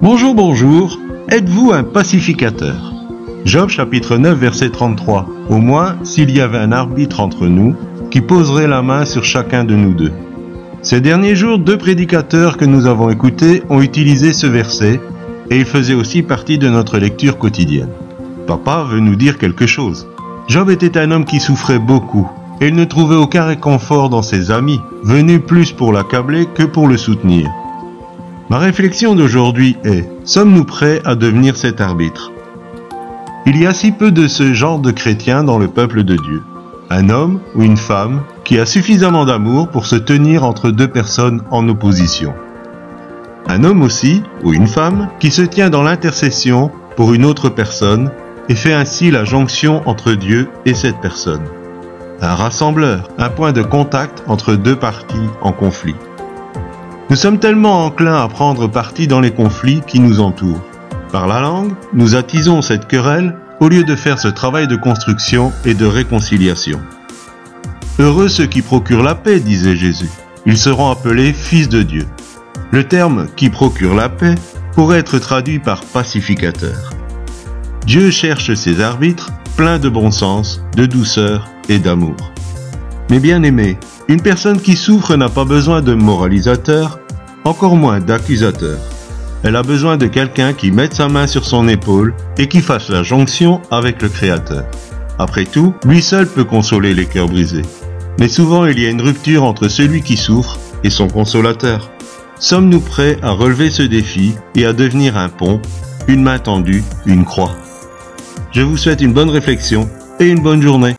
Bonjour, bonjour. Êtes-vous un pacificateur? Job chapitre 9 verset 33. Au moins, s'il y avait un arbitre entre nous, qui poserait la main sur chacun de nous deux. Ces derniers jours, deux prédicateurs que nous avons écoutés ont utilisé ce verset et il faisait aussi partie de notre lecture quotidienne. Papa veut nous dire quelque chose. Job était un homme qui souffrait beaucoup il ne trouvait aucun réconfort dans ses amis, venus plus pour l'accabler que pour le soutenir. Ma réflexion d'aujourd'hui est, sommes-nous prêts à devenir cet arbitre? Il y a si peu de ce genre de chrétiens dans le peuple de Dieu. Un homme ou une femme qui a suffisamment d'amour pour se tenir entre deux personnes en opposition. Un homme aussi, ou une femme, qui se tient dans l'intercession pour une autre personne et fait ainsi la jonction entre Dieu et cette personne. Un rassembleur, un point de contact entre deux parties en conflit. Nous sommes tellement enclins à prendre parti dans les conflits qui nous entourent. Par la langue, nous attisons cette querelle au lieu de faire ce travail de construction et de réconciliation. Heureux ceux qui procurent la paix, disait Jésus. Ils seront appelés fils de Dieu. Le terme qui procure la paix pourrait être traduit par pacificateur. Dieu cherche ses arbitres pleins de bon sens, de douceur et d'amour. Mais bien aimé, une personne qui souffre n'a pas besoin de moralisateur, encore moins d'accusateur. Elle a besoin de quelqu'un qui mette sa main sur son épaule et qui fasse la jonction avec le Créateur. Après tout, lui seul peut consoler les cœurs brisés. Mais souvent il y a une rupture entre celui qui souffre et son consolateur. Sommes-nous prêts à relever ce défi et à devenir un pont, une main tendue, une croix? Je vous souhaite une bonne réflexion et une bonne journée.